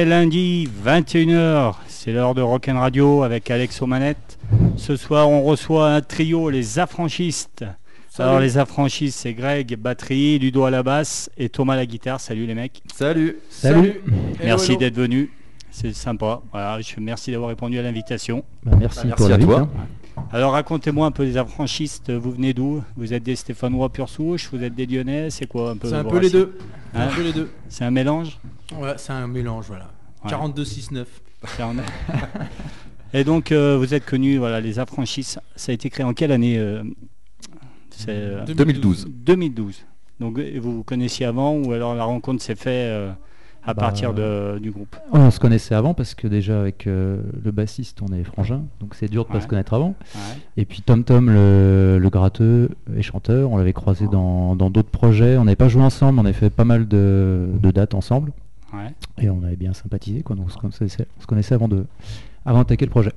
Est lundi 21h, c'est l'heure de Rock'n Radio avec Alex aux manettes. Ce soir, on reçoit un trio, les affranchistes. Alors, les affranchistes, c'est Greg, batterie, Ludo à la basse et Thomas à la guitare. Salut les mecs. Salut. Salut. Merci d'être venus. C'est sympa. Voilà, je merci d'avoir répondu à l'invitation. Bah, merci, Bah, pour merci à toi. hein. Alors, racontez-moi un peu les affranchistes. Vous venez d'où? Vous êtes des Stéphanois pure souche Vous êtes des Lyonnais C'est quoi un peu C'est un vos peu les racines? deux. C'est Hein? un peu les deux. C'est un mélange? Ouais, c'est un mélange, voilà. Ouais. 42-6-9. Ça en est. Et donc, euh, vous êtes connus, voilà, les affranchis. Ça a été créé en quelle année euh, C'est euh, 2012. 2012. Donc, vous vous connaissiez avant ou alors la rencontre s'est faite euh, à Bah, partir de, du groupe On se connaissait avant parce que déjà avec euh, le bassiste on est frangin, donc c'est dur de pas Ouais. se connaître avant. Ouais. Et puis Tom Tom le, le gratteux et chanteur, on l'avait croisé dans dans d'autres projets. On n'avait pas joué ensemble, on avait fait pas mal de, de dates ensemble ouais. et on avait bien sympathisé quoi. Donc on se connaissait, on se connaissait avant de avant d'attaquer le projet.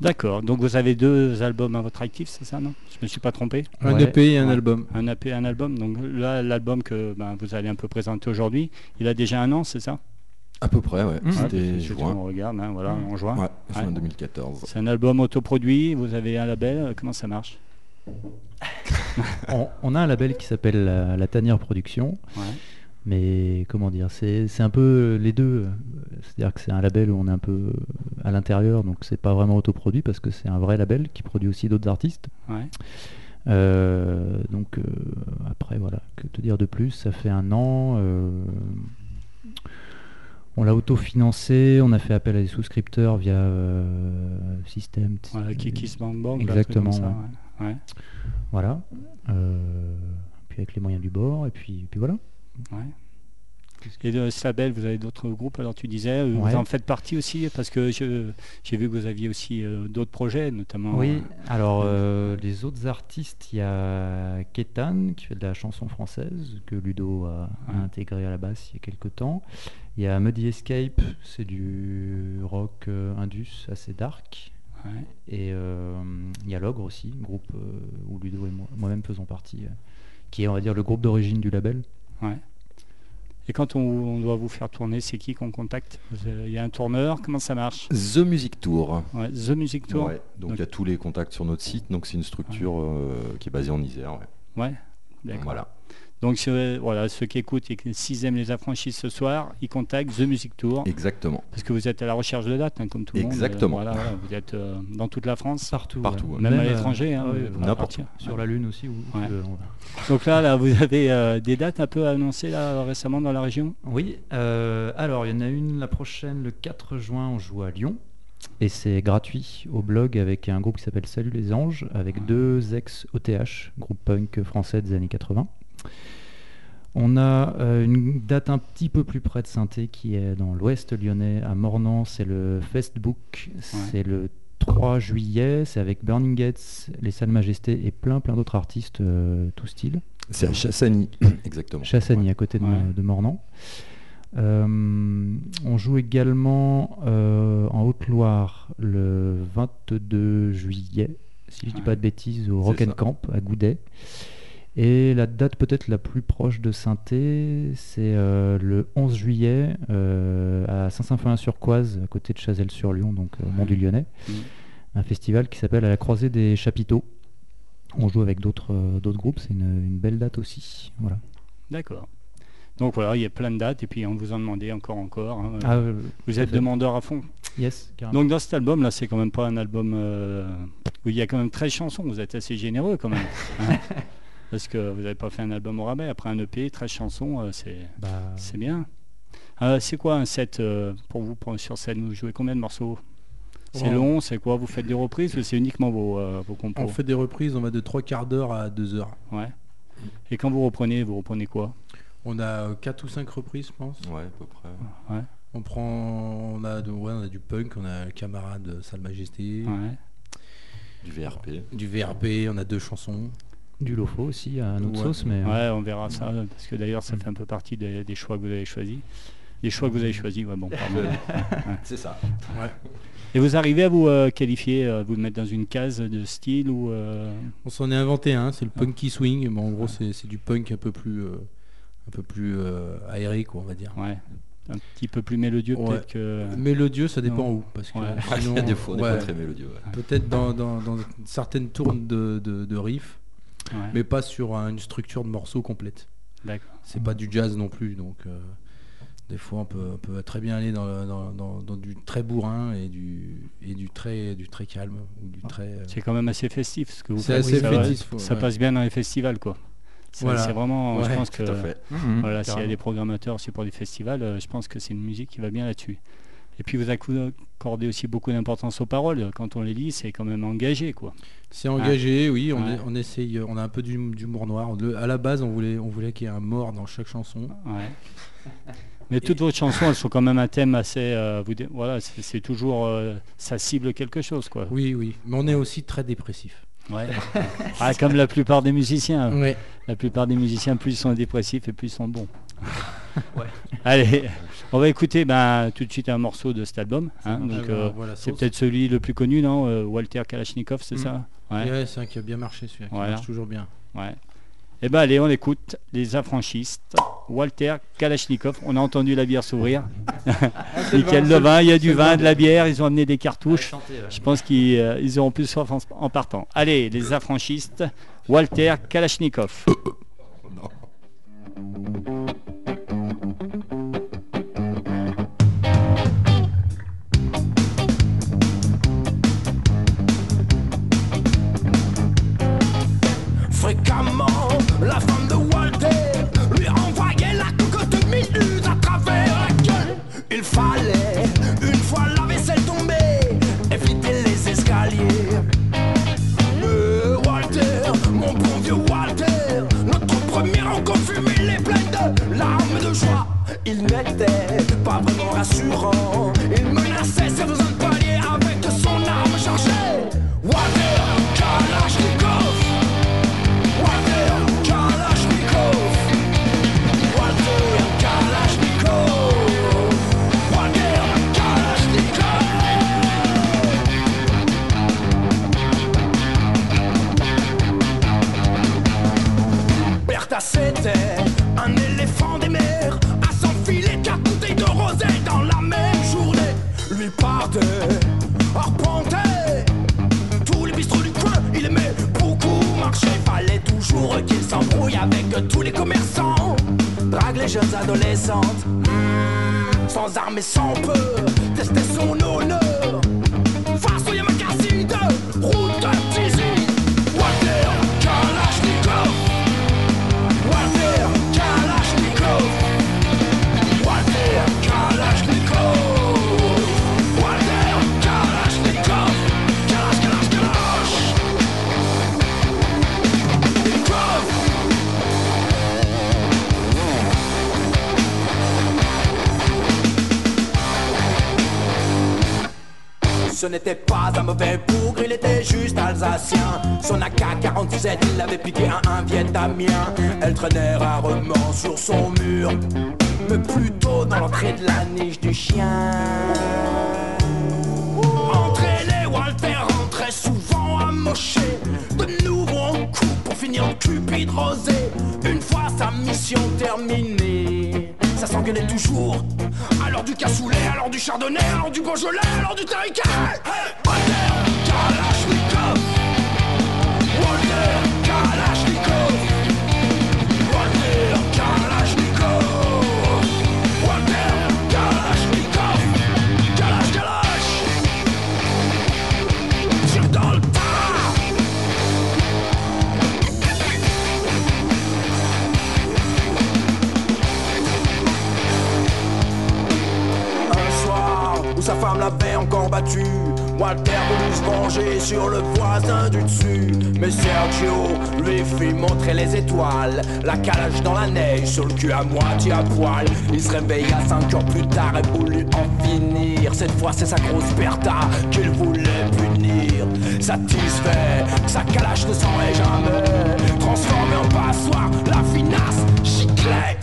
D'accord. Donc, vous avez deux albums à votre actif, c'est ça, non? Je me suis pas trompé? Un Ouais. EP et un Ouais. album. Un AP, un album. Donc, là, l'album que ben, vous allez un peu présenter aujourd'hui, il a déjà un an, c'est ça? À peu près, ouais. Mmh. C'était juin. On regarde, hein, voilà, Mmh. en juin. Ouais, juin Ouais. 2014. C'est un album autoproduit, vous avez un label, euh, comment ça marche? On, on a un label qui s'appelle la, La Tanière Production. Ouais. Mais comment dire, c'est un peu les deux. euh, C'est-à-dire que c'est un label où on est un peu à l'intérieur, donc c'est pas vraiment autoproduit parce que c'est un vrai label qui produit aussi d'autres artistes. Ouais. Euh, donc euh, après voilà, que te dire de plus? Ça fait un an. euh, on l'a autofinancé, on a fait appel à des souscripteurs via euh, système. Voilà, Kikis Bang Bang. là, Exactement, ça, ouais. Voilà. Euh, puis avec les moyens du bord, et puis, puis voilà. Ouais. Et de ce label, vous avez d'autres groupes, alors tu disais, euh, Ouais. vous en faites partie aussi, parce que je- j'ai vu que vous aviez aussi euh, d'autres projets, notamment. Oui, alors euh, les autres artistes, il y a Ketan qui fait de la chanson française, que Ludo a, intégré à la basse il y a quelques temps. Il y a Muddy Escape, c'est du rock euh, indus assez dark. euh, ouais. Et euh, il y a Logre aussi, groupe euh, où Ludo et moi- moi-même faisons partie, euh, qui est on va dire le groupe d'origine du label. Ouais. Et quand on, on doit vous faire tourner, c'est qui qu'on contacte avez- Il y a un tourneur, comment ça marche The Music Tour. Ouais, The Music Tour Ouais, donc il y a tous les contacts sur notre site. Donc c'est une structure euh, qui est basée en Isère. ouais. Ouais, d'accord. Voilà. Donc ce- voilà, ceux qui écoutent et qui s'ils aiment les affranchis ce soir, ils contactent The Music Tour. Exactement. Parce que vous êtes à la recherche de dates, hein, comme tout le monde. Exactement. Euh, voilà, vous êtes euh, dans toute la France. Partout. Partout, ouais. Même, à euh, l'étranger, hein, ah n'importe sur la Lune aussi. où- Ouais. euh, Donc là, là, vous avez euh, des dates un peu annoncées là, récemment dans la région? Oui, euh, alors il y en a une la prochaine, le 4 juin, on joue à Lyon. Et c'est gratuit au blog avec un groupe qui s'appelle Salut les Anges, avec deux ex-OTH, groupe punk français des années 80. On a euh, une date un petit peu plus près de saint qui est dans l'ouest lyonnais, à Mornan, c'est le Festbook, c'est le 3 juillet, c'est avec Burning Gates, les Salles Majestés et plein plein d'autres artistes, euh, tout style. C'est à Chassagny. Exactement. Chassagny à côté de, Ouais. de Mornan. Euh, on joue également euh, en Haute-Loire le 22 juillet, si je dis Ouais. pas de bêtises, au C'est Rock and ça. Camp à Goudet. Et la date peut-être la plus proche de saint c'est euh, le 11 juillet euh, à Saint-Symphonin-sur-Coise, à côté de Chazelles-sur-Lyon, donc euh, au Mont du Lyonnais. Mhm. Un festival qui s'appelle À la croisée des chapiteaux. On joue avec d'autres euh, d'autres groupes, c'est une, une belle date aussi. Voilà. D'accord. Donc voilà, il y a plein de dates et puis on vous en demandait encore, encore. hein. Ah, euh, vous êtes fait. demandeur à fond. yes, carrément. Donc dans cet album là, c'est quand même pas un album euh, où il y a quand même 13 chansons. Vous êtes assez généreux quand même. hein. Parce que vous n'avez pas fait un album au rabais. Après un EP, 13 chansons, euh, c'est Bah, c'est bien. Euh, c'est quoi un set euh, pour vous pour, sur scène? Vous jouez combien de morceaux? C'est long, c'est quoi? Vous faites des reprises ou c'est uniquement vos, euh, vos compos? On fait des reprises, on va de 3 quarts d'heure à 2 heures. Ouais. Et quand vous reprenez, vous reprenez quoi? On a 4 ou 5 reprises, je pense. Ouais, à peu près. Ouais. On prend, on a, de- ouais, on a du punk, on a le camarade de Salle Majesté, Ouais. Du VRP. du VRP, on a deux chansons. Du lofo aussi à notre Ouais. sauce, mais Ouais, on verra ça, parce que d'ailleurs, ça Mm. fait un peu partie des, des choix que vous avez choisis. Les choix que vous avez choisis, ouais, bon, pardon. C'est ça. Et vous arrivez à vous euh, qualifier, à vous mettre dans une case de style ou euh, On s'en est inventé un, c'est le Ah. punky swing. mais en gros, c'est c'est du punk un peu plus, euh, un peu plus euh, aéré, quoi, on va dire. ouais. un petit peu plus mélodieux Ouais. peut-être que. Mélodieux, ça dépend Non. où. Parce que Ouais. Il y sinon, a des fois, on n'est ouais, pas très mélodieux. ouais. Peut-être dans, dans- dans certaines tournes de, de, de riffs, Ouais, mais pas sur un- une structure de morceau complète. D'accord. C'est pas du jazz non plus, donc euh, des fois on peut, on peut très bien aller dans, le- dans- dans- dans du très bourrin et du, et du, très, du très calme. Ou du très, euh, C'est quand même assez festif ce que vous C'est faites. assez ça, va- festif, ça ouais. passe bien dans les festivals, quoi. Voilà. C'est vraiment, je pense que voilà, s'il y a des programmateurs aussi pour des festivals, euh, je pense que c'est une musique qui va bien là-dessus. Et puis vous accordez aussi beaucoup d'importance aux paroles. Quand on les lit, c'est quand même engagé, quoi. C'est engagé, oui, on, Ouais. est- on essaye, on a un peu d'hum- d'humour noir. Le- à la base, on voulait, on voulait qu'il y ait un mort dans chaque chanson. Ouais. Mais toutes vos chansons, elles sont quand même un thème assez. euh, vous, voilà, c'est c'est toujours. euh, ça cible quelque chose, quoi. Oui, oui, mais on est aussi très dépressif. Ouais. Ah, comme la plupart des musiciens. Ouais. La plupart des musiciens, plus ils sont dépressifs et plus ils sont bons. Ouais. Allez, on va écouter ben, tout de suite un morceau de cet album. hein. donc, Ah, euh, voilà, c'est peut-être celui le plus connu, non Euh, Walter Kalachnikov, c'est Mm. ça? Ouais. Ouais, c'est un qui a bien marché celui-là, qui Voilà. marche toujours bien. ouais. Eh ben allez, on écoute les affranchistes. Walter Kalachnikov, on a entendu la bière s'ouvrir. Nickel le vin, il y a du vin, de la bière, ils ont amené des cartouches. Chanter, ouais. Je pense qu'ils euh, ils auront plus soif en, en partant. Allez, les affranchistes, Walter Kalachnikov. Fréquemment, Ce n'était pas un mauvais bougre, il était juste alsacien. Son AK-47, il l'avait piqué un Vietnamien. Elle traînait rarement sur son mur, mais plutôt dans l'entrée de la niche du chien. Entraîné, Walter rentrait souvent amoché. De nouveau en coup pour finir en cupide rosé. Une fois sa mission terminée, ça s'engueulait toujours. Alors du cassoulet, alors du chardonnay, alors du beaujolais, alors du tariquet. Walter Kalashnikov. Walter sa femme l'avait encore battu, Walter voulut se venger sur le voisin du dessus. Mais Sergio lui fit montrer les étoiles, la calage dans la neige, sur le cul à moitié à poil. Il se réveilla cinq heures plus tard et voulut en finir. Cette fois, c'est sa grosse Bertha qu'il voulait punir. Satisfait, sa calage ne s'en est jamais transformé en passoire. La finasse, chiclet.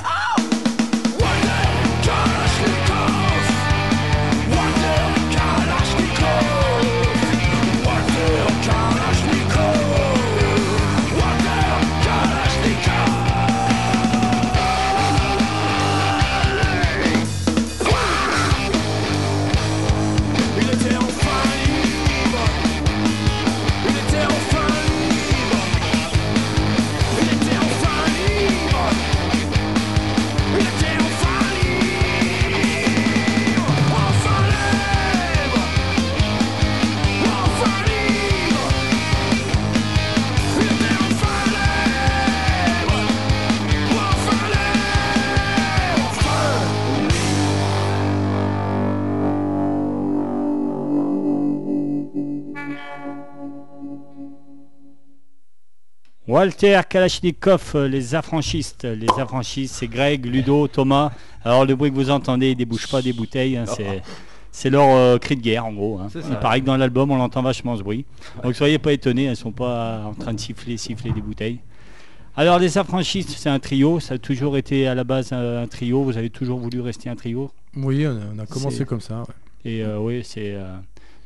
Walter Kalachnikov, euh, les affranchistes. Les affranchistes, c'est Greg, Ludo, Thomas. Alors le bruit que vous entendez, ils débouchent pas des bouteilles. hein, c'est, c'est leur euh, cri de guerre en gros. hein. Il paraît que dans l'album, on entend vachement ce bruit. Donc soyez pas étonnés, elles sont pas en train de siffler, siffler des bouteilles. Alors les affranchistes, c'est un trio. Ça a toujours été à la base un, un trio. Vous avez toujours voulu rester un trio? Oui, on a, on a commencé C'est- comme ça. ouais. Et euh, oui, c'est euh,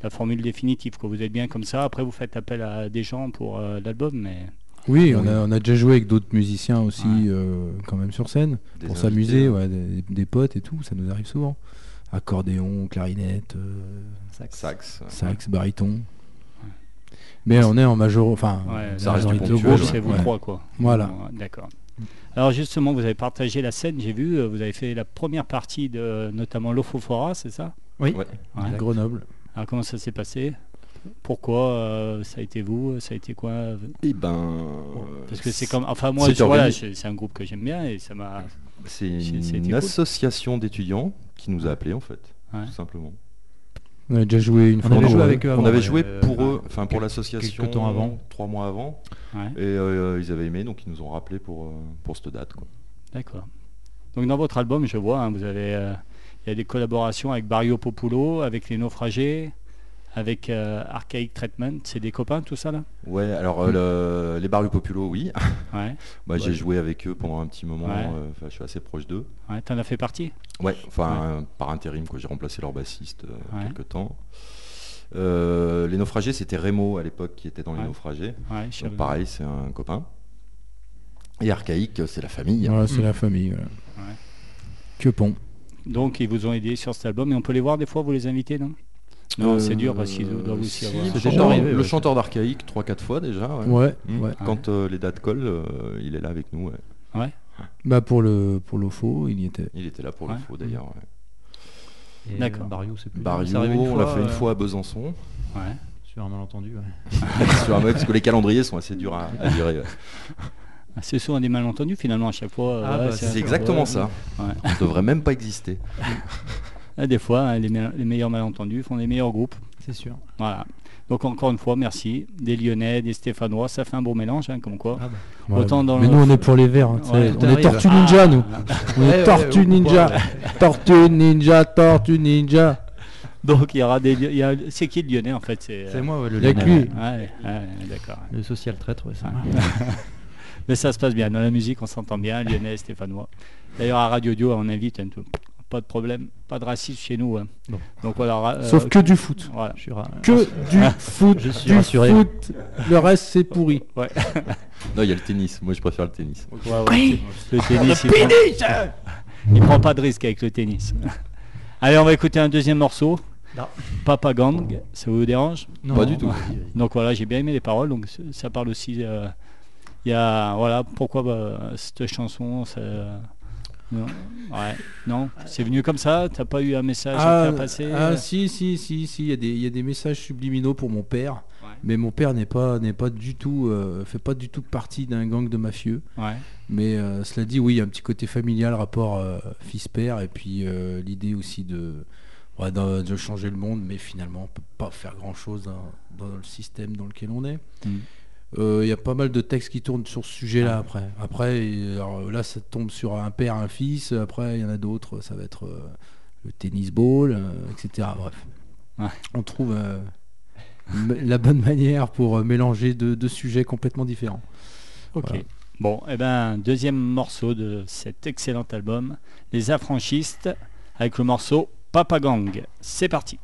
la formule définitive. Quoi. Vous êtes bien comme ça. Après, vous faites appel à des gens pour euh, l'album, mais Oui, on a, on a déjà joué avec d'autres musiciens aussi, Ouais. euh, quand même sur scène, Des pour s'amuser, ouais, des, des potes et tout, ça nous arrive souvent. Accordéon, clarinette, euh, Sax. Sax. sax, baryton. Mais on est en major, enfin, Ouais, Ça reste c'est vous ouais. trois, quoi. Voilà. D'accord. Alors justement, vous avez partagé la scène, j'ai vu, euh, vous avez fait la première partie de notamment l'Ofofora, c'est ça? Oui. Ouais. Ouais. Grenoble. Alors comment ça s'est passé? Pourquoi euh, ça a été vous Ça a été quoi Et ben. Parce que c'est comme, enfin moi, c'est je- voilà, c'est un groupe que j'aime bien et ça m'a. C'est une cool. association d'étudiants qui nous a appelés en fait, Ouais. tout simplement. On a déjà joué une On fois. avait joué avec eux On avait joué euh, pour eux, enfin pour l'association, quelques temps avant. trois mois avant, Ouais, et euh, ils avaient aimé, donc ils nous ont rappelé pour, euh, pour cette date. Quoi. d'accord. Donc dans votre album, je vois, hein, vous avez, euh, il y a des collaborations avec Barrio Populo, avec les naufragés, avec euh, Archaic Treatment. C'est des copains, tout ça là? Ouais, alors euh, le- les Barrios Populo, oui. Ouais. Bah, J'ai Ouais. joué avec eux pendant un petit moment, Ouais. euh, je suis assez proche d'eux. Ouais, t'en as fait partie? Ouais, enfin euh, par intérim, quoi. j'ai remplacé leur bassiste euh, Ouais. quelque temps. Euh, les naufragés, c'était Remo à l'époque qui était dans les naufragés. Donc pareil, c'est un copain. Et Archaïque, c'est la famille. Voilà, c'est la famille. voilà. Ouais. Que pont. Donc ils vous ont aidé sur cet album et on peut les voir des fois, vous les invitez, non? Non, Euh, c'est dur parce qu'ils doivent aussi si, avoir. le C'est déjà chanteur- arrivé, Le ouais. chanteur d'Archaïque, 3-4 fois déjà. ouais. Ouais, Mm. ouais. Quand euh, les dates collent, euh, il est là avec nous. ouais. Bah pour le pour l'OFO, il y était. Il était là pour Ouais. le faux d'ailleurs. ouais. D'accord. Barrio, c'est plus. Barrio, c'est on l'a fait une euh, fois à Besançon. Ouais. Sur un malentendu. ouais. sur un mec, parce que les calendriers sont assez durs à, à gérer. ouais. Ah, C'est souvent des malentendus finalement à chaque fois. Ah, ouais, bah, C'est sûr, exactement ça. Ouais. On devrait même pas exister. Ah, Des fois, hein, les, me- les meilleurs malentendus font les meilleurs groupes. C'est sûr. Voilà. Donc encore une fois, merci. Des Lyonnais, des Stéphanois, ça fait un beau mélange, hein, comme quoi. Ah bah. Ouais, Autant dans mais le- nous on est pour les verts. hein. Ouais, on est. Tortue Ninja nous. On est ouais, Tortue ouais, Ninja. Tortue Ninja, Tortue Ninja. Donc il y aura des. a- C'est qui le Lyonnais en fait C'est euh, moi, ouais, le Lyonnais. lui. Ouais, ouais, d'accord. Le social traître, ouais, moi. Mais ça se passe bien. Dans la musique, on s'entend bien, Lyonnais, Stéphanois. D'ailleurs, à Radio Dio, on invite un tout. Pas de problème, pas de racisme chez nous. hein. Donc voilà. euh, Sauf que du foot. Voilà. Je suis ra- Que du foot. Je suis du rassuré. foot. Le reste c'est pourri. Non, il y a le tennis. Moi, je préfère le tennis. Ouais, ouais, Le tennis, il prend... il prend pas de risque avec le tennis. Allez, on va écouter un deuxième morceau. Non. Papa Gang, ça vous dérange? Non, Pas du tout. Donc voilà, j'ai bien aimé les paroles. Donc ça parle aussi. euh, Il y a voilà pourquoi bah, cette chanson. ça- non, ouais, non, c'est venu comme ça. T'as pas eu un message à faire passer. ah, euh si si si si, il y a des il y a des messages subliminaux pour mon père. Ouais. Mais mon père n'est pas n'est pas du tout euh, fait pas du tout partie d'un gang de mafieux. Ouais, Mais euh, cela dit, oui, il y a un petit côté familial, rapport euh, fils-père, et puis l'idée aussi de, de, de changer le monde, mais finalement, on peut pas faire grand-chose dans, dans le système dans lequel on est. Mm. Euh, Il y a pas mal de textes qui tournent sur ce sujet-là après. Après, et, alors, là, ça tombe sur un père, un fils. Après, il y en a d'autres, ça va être euh, le tennis ball, euh, etc. Bref. Ouais. On trouve euh, la bonne manière pour euh, mélanger deux, deux sujets complètement différents. ok. Voilà. Bon, et ben deuxième morceau de cet excellent album, Les Affranchistes, avec le morceau Papa Gang. C'est parti.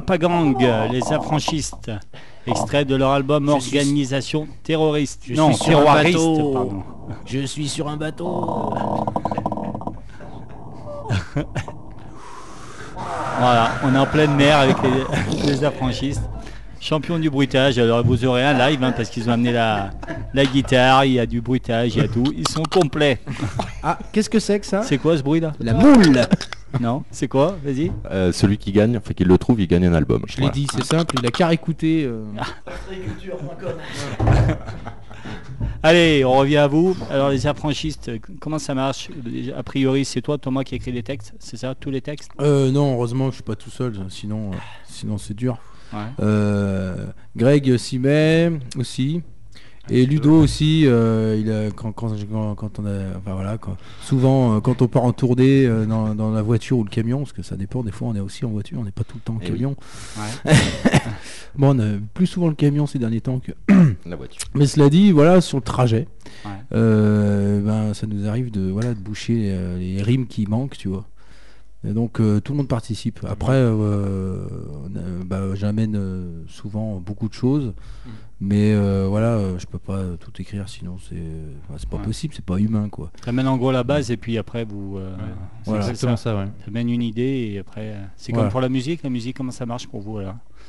Papa Gang, les affranchistes. Extrait de leur album Je suis- Organisation terroriste. Je non, suis sur un terroriste, bateau. pardon. Je suis sur un bateau. Voilà, on est en pleine mer avec les, les affranchistes. Champion du bruitage, alors vous aurez un live hein, parce qu'ils ont amené la, la guitare, il y a du bruitage, il y a tout. Ils sont complets. Ah, qu'est-ce que c'est que ça? C'est quoi ce bruit là? La moule Non, c'est quoi? Vas-y. Euh, celui qui gagne, enfin qui le trouve, il gagne un album. Je l'ai Voilà. dit, c'est simple, il a qu'à écouter. euh, Allez, on revient à vous. Alors les affranchistes, comment ça marche? A priori, c'est toi Thomas qui écrit les textes, c'est ça Tous les textes? Euh, non, heureusement que je suis pas tout seul, sinon, euh, sinon c'est dur. Ouais. Euh, Greg s'y met aussi. Et Ludo aussi, euh, il a, quand, quand, quand- quand on a, enfin voilà, quand- souvent euh, quand on part en tournée euh, dans, dans la voiture ou le camion, parce que ça dépend, des fois on est aussi en voiture, on n'est pas tout le temps en Eh oui. camion. Ouais. Bon, on a plus souvent le camion ces derniers temps que. La voiture. Mais cela dit, voilà, sur le trajet, Ouais. euh, ben, ça nous arrive de, voilà, de boucher les rimes qui manquent, tu vois. Et donc euh, tout le monde participe. Après, euh, bah, j'amène souvent beaucoup de choses, mais euh, voilà, euh, je peux pas tout écrire, sinon c'est, enfin, pas Ouais. possible, c'est pas humain, quoi. T'amènes en gros la base et puis après vous. euh, c'est Voilà. c'est Exactement ça. ça, ouais. T'amènes une idée et après. euh, C'est Voilà. comme pour la musique. La musique, comment ça marche pour vous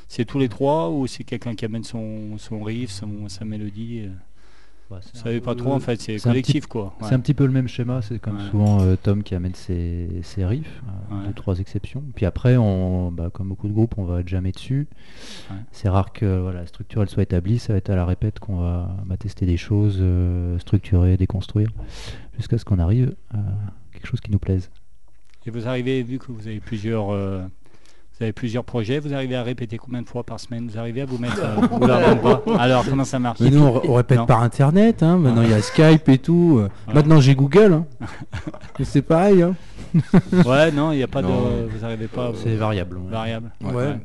C'est tous les trois ou c'est quelqu'un qui amène son, son riff, son, sa mélodie euh, Ouais, un savez pas trop en fait, c'est collectif quoi. C'est un petit peu le même schéma, c'est comme Ouais. souvent euh, Tom qui amène ses, ses riffs, Ouais. deux trois exceptions. Puis après, on, bah, comme beaucoup de groupes, on va jammer dessus. Ouais. C'est rare que voilà, la structure elle soit établie, ça va être à la répète qu'on va, va tester des choses, euh, structurer, déconstruire, jusqu'à ce qu'on arrive à quelque chose qui nous plaise. Et vous arrivez, vu que vous avez plusieurs, euh, vous avez plusieurs projets, vous arrivez à répéter combien de fois par semaine Vous arrivez à vous mettre euh. Alors comment ça marche Mais nous, on, on répète Non. par internet, hein, maintenant il y a Skype et tout. euh, Ouais. Maintenant j'ai Google, hein. Mais c'est pareil. Hein. Ouais, non, il n'y a pas Non. de, vous arrivez pas. C'est variable. ouais. variable. Ouais.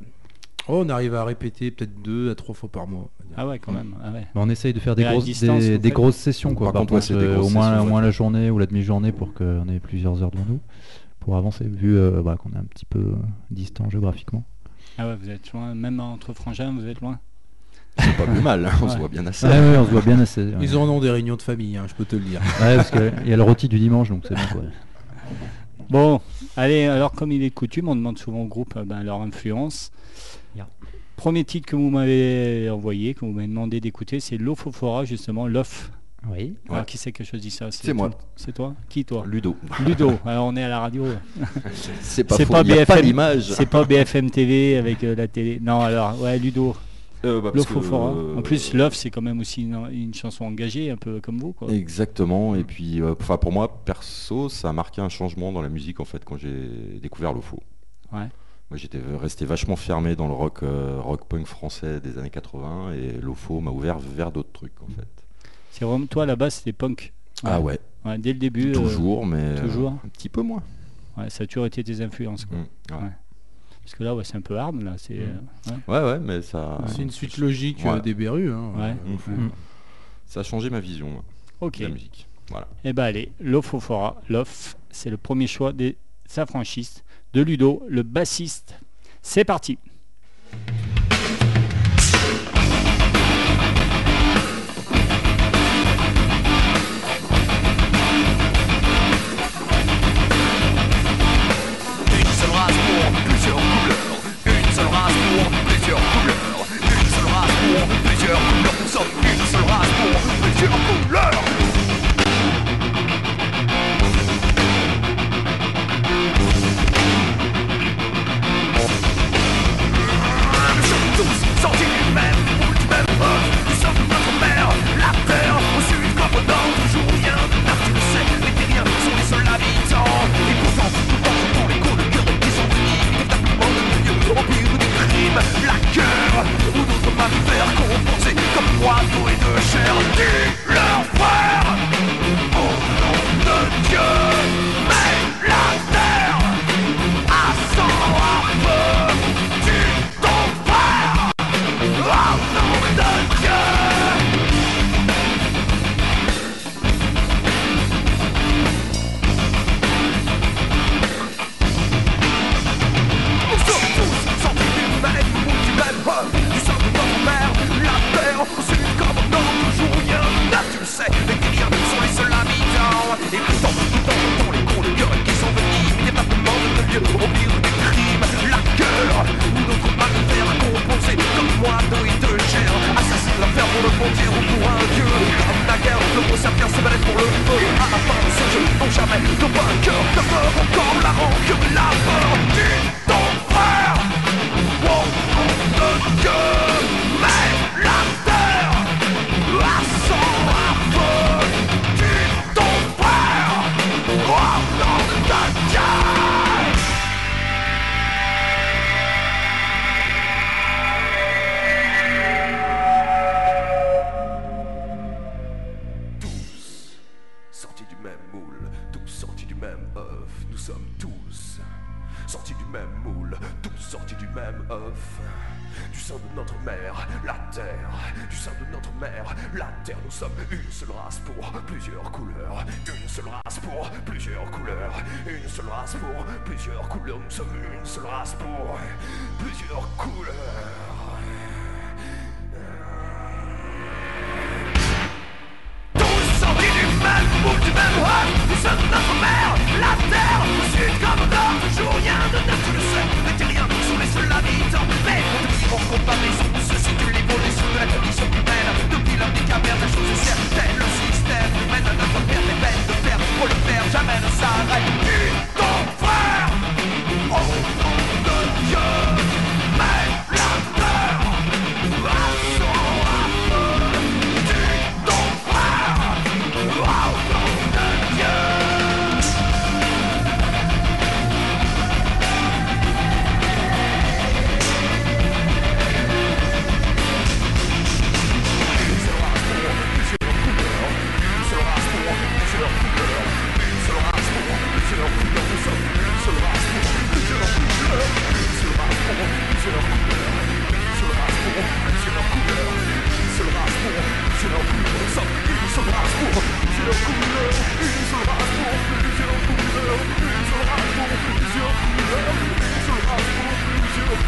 Oh, on arrive à répéter peut-être deux à trois fois par mois. Ah ouais, quand même. Ah ouais. Mais on essaye de faire des, grosses, distance, des, vous des faites grosses sessions, quoi. Par Par, contre, des euh, grosses au, moins, sessions, au moins ouais. la journée ou la demi-journée pour qu'on ait plusieurs heures devant nous, pour avancer, vu euh, bah, qu'on est un petit peu euh, distant géographiquement. Ah ouais, vous êtes loin, même entre frangins, vous êtes loin. C'est pas plus mal, hein, on se Ouais. voit bien assez. Ouais, ouais, on se voit bien assez. ouais. Ils en ont des réunions de famille, hein, je peux te le dire. Ouais, parce qu'il y a le rôti du dimanche, donc c'est bon. Quoi. Bon, allez, alors comme il est coutume, on demande souvent au groupe euh, ben, leur influence. Premier titre que vous m'avez envoyé, que vous m'avez demandé d'écouter, c'est Lofofora, justement, Lof. Oui. Alors, Ouais. qui c'est qui a choisi ça C'est moi. toi C'est toi Qui toi Ludo. Ludo. Alors on est à la radio. C'est pas faux, BFM. l'image. C'est pas BFM TV avec euh, la télé. Non, alors, ouais, Ludo. Euh, bah, parce que, euh, En plus, Love, c'est quand même aussi une, une chanson engagée, un peu comme vous. Quoi. Exactement. Et puis, euh, enfin, pour moi, perso, ça a marqué un changement dans la musique en fait quand j'ai découvert l'OFO. Ouais. Moi, j'étais resté vachement fermé dans le rock, euh, rock punk français des années 80 et l'OFO m'a ouvert vers d'autres trucs en fait. C'est vraiment toi là-bas, c'était punk. Ah ouais, Ouais, dès le début. euh, toujours, mais euh, toujours. un petit peu moins. ouais, ça a toujours été tes influences. Quoi. Mm, ouais. Ouais. Parce que là, ouais, c'est un peu hard. Là, c'est. euh, ouais. Ouais, ouais, mais ça, C'est une suite logique Ouais. euh, des Berus. hein. Ouais. Euh, Mm. ça a changé ma vision moi, Ok. de la musique. Voilà. Et bah allez, Lofofora, Lof, c'est le premier choix des affranchistes de Ludo, le bassiste. C'est parti. Plusieurs couleurs. Tous sortis du même du même Du sein de notre mère, la terre Au sud comme au nord, toujours rien de neuf Tu le sais, les terriens sont les seuls habitants Mais on dit en comparaison. Où se situe l'évolution de la condition humaine Depuis l'homme des cavernes, la chose est Le système nous mène à notre père Des peines de perdre, pour le faire jamais ne s'arrête. Dis ton frère Au nom de Dieu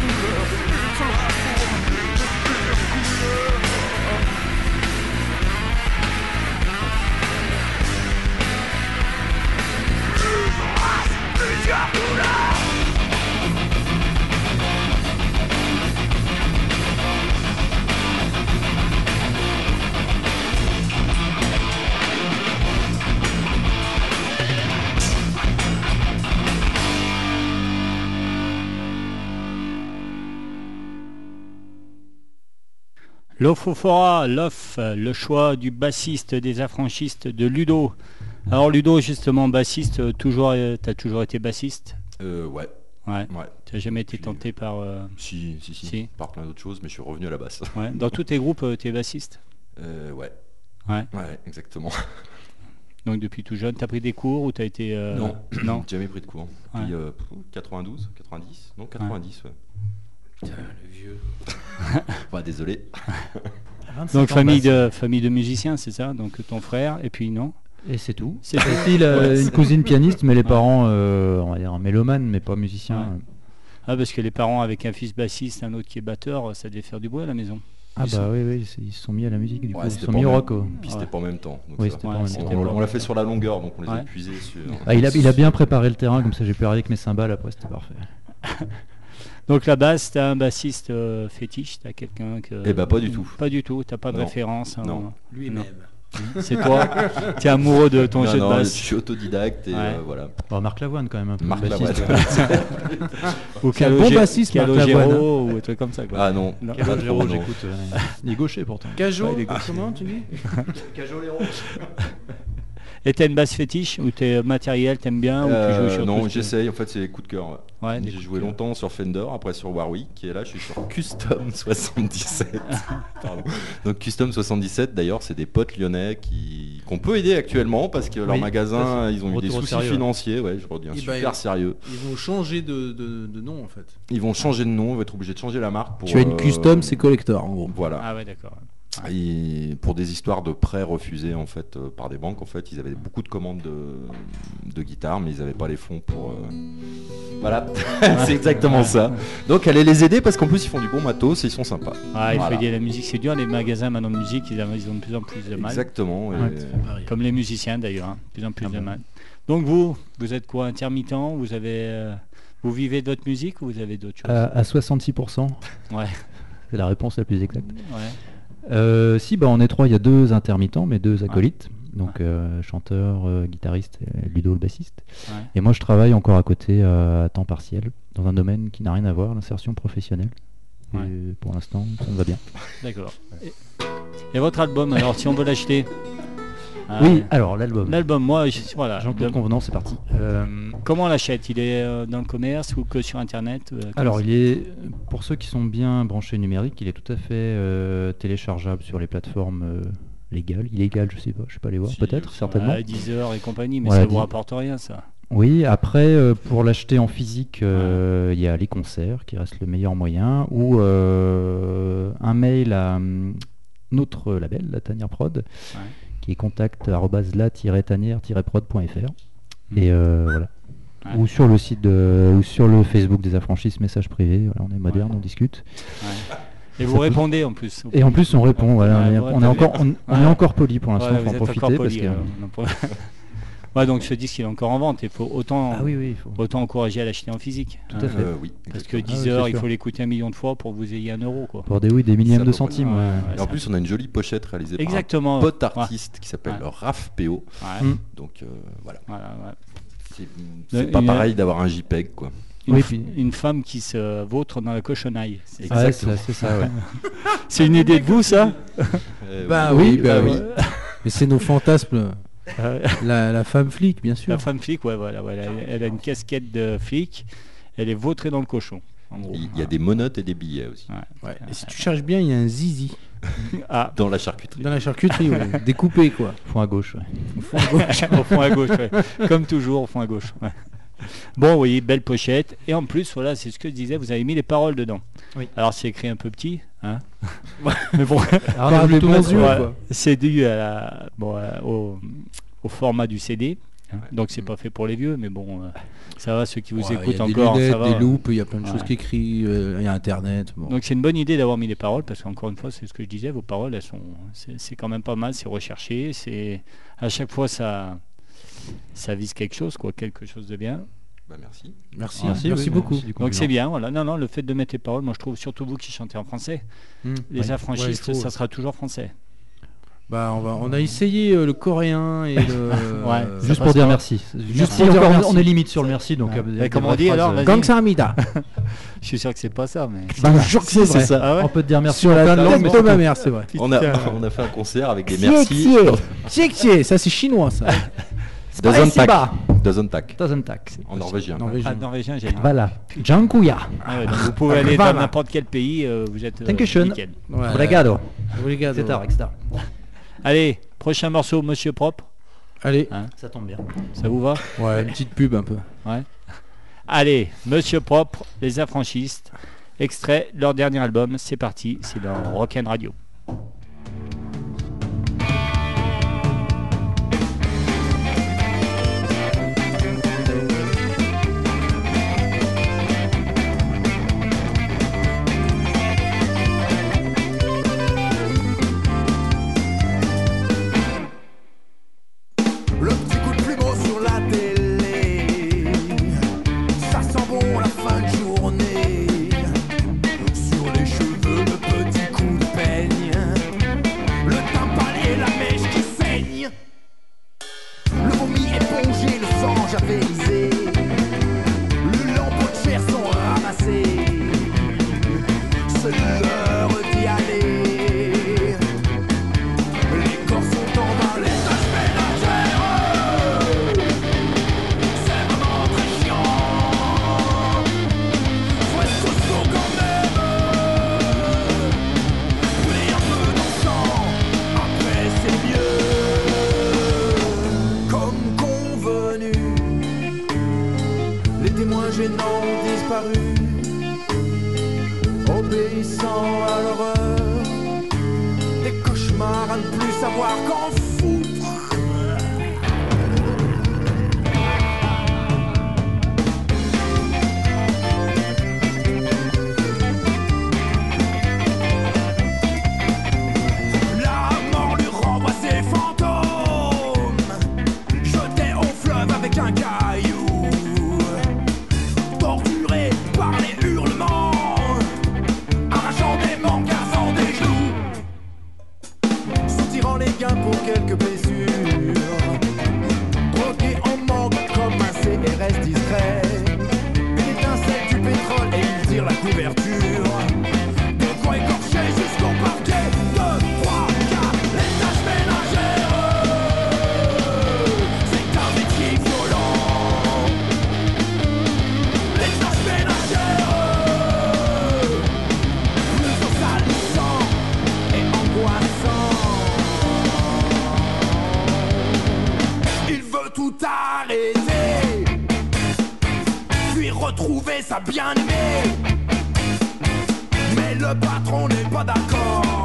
love you. L'Ofofora, l'off, le choix du bassiste des affranchistes de Ludo. Alors Ludo, justement, bassiste, toujours, t'as toujours été bassiste? Euh, ouais, Ouais. ouais. T'as jamais été tenté par... euh, Si, si, si, Si. Par plein d'autres choses, mais je suis revenu à la basse. ouais. Dans tous tes groupes, euh, t'es bassiste? Euh, ouais. Ouais. Ouais, exactement. Donc depuis tout jeune, t'as pris des cours ou t'as été... euh, Non, Non? Jamais pris de cours. Ouais. Puis, euh, 92, 90 Non, 90, ouais. Putain, le vieux. Bah, désolé. 25 Donc famille de, famille de musiciens, c'est ça? Donc ton frère, et puis non? Et c'est tout. C'est a Ouais, une c'est- cousine pianiste, mais les parents, euh, on va dire, mélomanes, mais pas musiciens. Ouais. Ah parce que les parents avec un fils bassiste, un autre qui est batteur, ça devait faire du bruit à la maison. Ah Ils bah sont- oui, oui, ils se sont mis à la musique, du coup, ils se c'était sont pas mis en au même- rock. oh. Puis c'était pas en même temps. donc Oui, ça c'était va. pas en même c'était temps. On, pas- on l'a fait sur la longueur, donc on les Ouais. a épuisés sur. Ah, il, a, il a bien préparé le terrain, comme ça j'ai pu arriver avec mes cymbales, après c'était parfait. Donc la basse, t'as un bassiste euh, fétiche, t'as quelqu'un que... Eh ben, pas du tout. Pas du tout, t'as pas de Non. référence. hein. Non. Lui-même. C'est toi, t'es amoureux de ton Non, jeu non, de je basse. suis autodidacte et Ouais. euh, voilà. Bon, Marc Lavoine quand même, un peu. Marc bassiste, Lavoine. Ou C'est un bon bassiste, Marc Calogero Lavoine, ou un truc comme ça. Quoi. Ah non, Non. pas trop, Calogero, non. j'écoute. ouais. Il est gaucher pourtant. Cajo, Ouais, il est ah, comment tu dis? Et t'as une basse fétiche ou t'es matériel, t'aimes bien ou tu Euh, joues sur tout non, que- j'essaye. En fait, c'est coup de cœur. ouais. J'ai joué longtemps sur Fender, après sur Warwick, et là je suis sur Custom 77. Pardon. Donc Custom 77, d'ailleurs, c'est des potes lyonnais qui qu'on peut aider actuellement parce que leur Oui, magasin, ils ont eu des soucis sérieux. financiers. Ouais, je reviens Eh super ben, sérieux. Ils vont changer de, de- de nom en fait. Ils vont changer de nom, ils vont être obligés de changer la marque. Pour, tu as une euh, custom, c'est collector en gros. Voilà. Ah ouais, d'accord. Et pour des histoires de prêts refusés en fait euh, par des banques, en fait, ils avaient beaucoup de commandes de, de guitare, mais ils n'avaient pas les fonds pour. euh, Voilà, c'est exactement ça. Donc allez les aider parce qu'en plus ils font du bon matos et ils sont sympas. Ah, il faut aider la musique, c'est dur. Les magasins maintenant de musique, ils, ont- ils ont de plus en plus de mal. Exactement. et- Ouais, Comme les musiciens d'ailleurs, hein, de plus en plus Ah de bon. mal. Donc vous, vous êtes quoi, intermittent? Vous avez, euh, vous vivez de votre musique ou vous avez d'autres choses? À, à 66%, Ouais. c'est la réponse la plus exacte. Ouais. Euh, si, bah, en étroit, il y a deux intermittents, mais deux acolytes. Donc euh, chanteur, euh, guitariste, Ludo le bassiste. Ouais. Et moi je travaille encore à côté euh, à temps partiel dans un domaine qui n'a rien à voir, l'insertion professionnelle. Et pour l'instant ça me va bien. D'accord. Et, et votre album, alors si on veut l'acheter? Ah, Oui, alors l'album. L'album, moi, je, voilà. Jean-Claude de- Convenant, c'est parti. Euh, Comment on l'achète? Il est euh, dans le commerce ou que sur Internet euh, alors il est, pour ceux qui sont bien branchés numérique, il est tout à fait téléchargeable sur les plateformes légales, illégales, je sais pas, je sais pas les voir, Si, peut-être, certainement. Ouais, 10 heures et compagnie, mais Voilà, ça vous rapporte rien, ça. Oui, après, euh, pour l'acheter en physique, euh, il y a les concerts qui restent le meilleur moyen, ou euh, un mail à hum, notre label, la Tanière Prod, qui est contact la-tanière-prod.fr. Et euh, voilà. Ouais. Ou sur le site de, ou sur le Facebook des affranchisses, message privé. Voilà, on est moderne, on discute. Ouais. Et vous répondez en plus. Et en plus, on répond. Voilà, on est- on, encore, on, est encore poli pour l'instant. Faut en profiter parce que. euh, ouais, donc ce disque il est encore en vente. Il faut autant, Ah oui, oui, il faut. autant encourager à l'acheter en physique. Tout à fait. Euh, oui. Parce que exactement. 10 Ah heures, il sûr. faut l'écouter un million de fois pour que vous ayez un euro. Quoi. Pour des oui, des millièmes de centimes. Ouais, ouais. ouais, Et en ça- plus, on a une jolie pochette réalisée Exactement. par un pote Ouais. artiste qui s'appelle Ouais. Raph PO. Ouais. Mm. Donc euh, voilà. Voilà, ouais. C'est c'est Euh, pas une- pareil d'avoir un JPEG quoi. Une, Oui, f- puis- une femme qui se vautre dans la cochonaille. C'est Ouais, Exactement. c'est c'est ça, ouais. c'est une idée de vous, ça? Euh, Bah oui. oui, bah bah oui. Mais c'est nos fantasmes. La, la femme flic, bien sûr. La femme flic, ouais, voilà, voilà. Elle, elle a une casquette de flic. Elle est vautrée dans le cochon. En gros. Il y a des monotes et des billets aussi. Ouais. Ouais. Et si tu cherches bien, il y a un zizi Ah, Dans la charcuterie. dans la charcuterie, ouais. découpé quoi. Fond à gauche. ouais. au fond à gauche. au fond à gauche, ouais. Comme toujours, au fond à gauche. ouais. Bon, oui, belle pochette. Et en plus, voilà, c'est ce que je disais, vous avez mis les paroles dedans. Oui. Alors, c'est écrit un peu petit, hein? Mais bon, c'est dû à la- bon, euh, au, au format du CD. hein. Donc, c'est pas fait pour les vieux, mais bon, euh, ça va, ceux qui vous Ouais, écoutent encore, lunettes, ça va. des loupes, il y a plein de choses qui écrivent, euh, il y a Internet. Bon. Donc c'est une bonne idée d'avoir mis les paroles parce qu'encore une fois c'est ce que je disais, vos paroles elles sont c'est c'est quand même pas mal, c'est recherché, c'est à chaque fois ça ça vise quelque chose quoi, quelque chose de bien. Bah, merci. merci, Ouais. merci, oui, beaucoup. merci Donc c'est bien, voilà. Non non, le fait de mettre les paroles, moi je trouve surtout vous qui chantez en français, Hmm. les Oui. affranchistes, Ouais, faut, ça ouais. sera toujours français. Bah, on, va, on a essayé euh, le coréen et le. Ouais, euh, Juste Ça pour dire pas. merci. Juste Merci, pour dire merci. On est limite sur le merci. Donc, Ouais. euh, comme on dit, alors, euh, vas-y. Gangsamida. Je suis sûr que c'est pas ça, mais. Je vous jure que c'est ça. Ah ouais On peut te dire merci Sur la plein de ma mère, c'est vrai. On a, on a fait un concert avec des merci. Ça, c'est chinois, ça. Doesn't tack. Doesn't tack. En norvégien. Norvégien. Ah, norvégien, j'ai. Voilà. Jankuya. Ah ouais, donc vous pouvez aller dans n'importe quel pays, euh, vous êtes. euh, Dankeschön. nickel. Ouais. Obrigado. Obrigado. Etc. etc. Allez, prochain morceau, Monsieur Propre. Allez. Ça tombe bien. Ça vous va? Ouais, une petite pub un peu. Allez, Monsieur Propre, les affranchistes. Extrait de leur dernier album, c'est parti, c'est dans Rock'n Radio. Sa bien-aimée. Mais le patron n'est pas d'accord.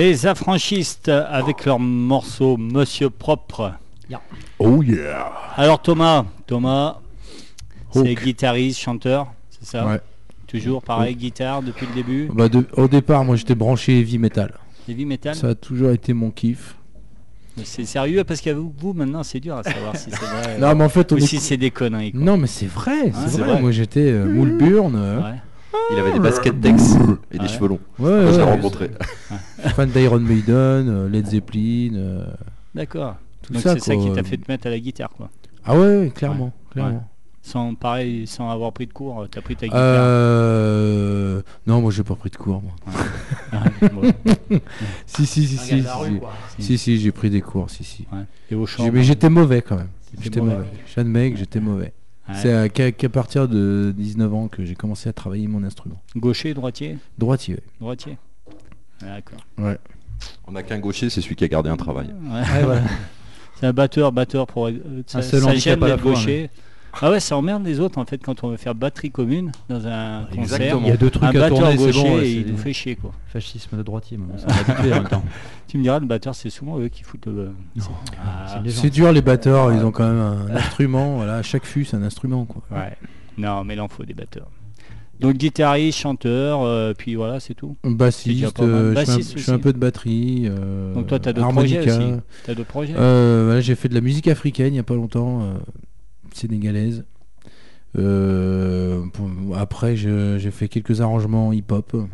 Les affranchistes avec leur morceau Monsieur Propre. Oh yeah. Alors Thomas, Thomas, c'est guitariste, chanteur, c'est ça Ouais. Toujours pareil, guitare depuis le début. Bah, de- au départ, moi j'étais branché heavy metal. Heavy metal. Ça a toujours été mon kiff. Mais C'est sérieux parce qu'avec vous maintenant c'est dur à savoir si c'est vrai Non, mais en fait, on ou est- si c'est des conneries. quoi. Non, mais c'est vrai, c'est c'est vrai. vrai. Moi j'étais euh, euh, Ouais. Il avait des baskets Tex et des Ouais. cheveux longs. Ouais, Quand je l'ai ouais, rencontré. je suis fan d'Iron Maiden, euh, Led Zeppelin, euh, D'accord. tout Donc ça. c'est ça quoi. qui t'a fait te mettre à la guitare, quoi. Ah ouais, ouais, clairement, Ouais. clairement. Sans pareil, sans avoir pris de cours, t'as pris ta guitare. Euh... Non, moi j'ai pas pris de cours. Moi. Bon. Si, si, si, Un si, de si, la rue, si. quoi. si, si, j'ai pris des cours, si, si. Ouais. Et au chant. J'ai- Mais j'étais mauvais quand même. J'étais mauvais. mauvais. J'admets que j'étais mauvais. Ouais. C'est à- qu'à qu'à partir de 19 ans que j'ai commencé à travailler mon instrument. Gaucher, droitier? Droitier. ouais. Droitier. D'accord. On n'a qu'un gaucher, c'est celui qui a gardé un travail. Ouais. Ouais, voilà. C'est un batteur, batteur pour. euh, ça, seul ça handicap gêne à la d'être fois, gaucher. Ah ouais, ça emmerde les autres en fait quand on veut faire batterie commune dans un concert. Exactement. Il y a deux trucs Un à batteur tourner, c'est gaucher, bon. ouais, il nous fait chier quoi. Fascisme de droitier, mais bon, ça m'a habitué en même temps. Tu me diras, le batteur, c'est souvent eux qui foutent le. Non, Ah, c'est dur les batteurs, ils ont quand même un instrument. Voilà, chaque fût c'est un instrument quoi. Ouais. Non, mais il en faut des batteurs. Donc guitariste, chanteur, euh, puis voilà, c'est tout. Bassiste, euh, je, fais un, Bassiste je fais un peu de batterie. euh, Donc toi, t'as d'autres projets aussi. T'as d'autres projets Euh, voilà, j'ai fait de la musique africaine il n'y a pas longtemps, euh, sénégalaise. Euh, pour- après, je- j'ai fait quelques arrangements hip-hop. J'aime